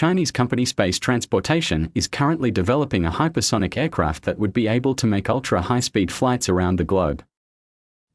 Chinese company Space Transportation is currently developing a hypersonic aircraft that would be able to make ultra high speed flights around the globe.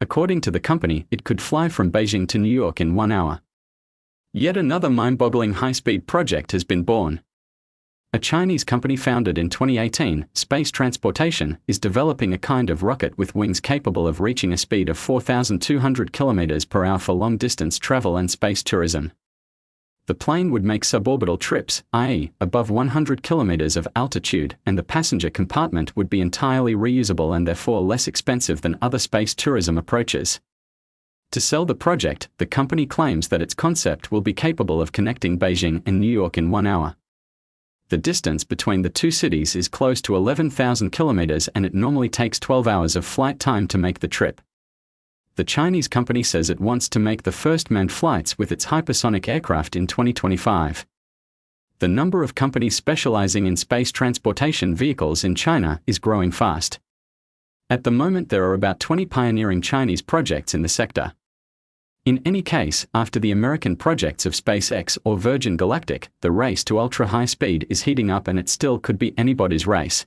According to the company, it could fly from Beijing to New York in one hour. Yet another mind boggling high speed project has been born. A Chinese company founded in 2018, Space Transportation, is developing a kind of rocket with wings capable of reaching a speed of 4,200 km per hour for long distance travel and space tourism. The plane would make suborbital trips, i.e., above 100 kilometers of altitude, and the passenger compartment would be entirely reusable and therefore less expensive than other space tourism approaches. To sell the project, the company claims that its concept will be capable of connecting Beijing and New York in one hour. The distance between the two cities is close to 11,000 kilometers and it normally takes 12 hours of flight time to make the trip the Chinese company says it wants to make the first manned flights with its hypersonic aircraft in 2025. The number of companies specializing in space transportation vehicles in China is growing fast. At the moment, there are about 20 pioneering Chinese projects in the sector. In any case, after the American projects of SpaceX or Virgin Galactic, the race to ultra high speed is heating up and it still could be anybody's race.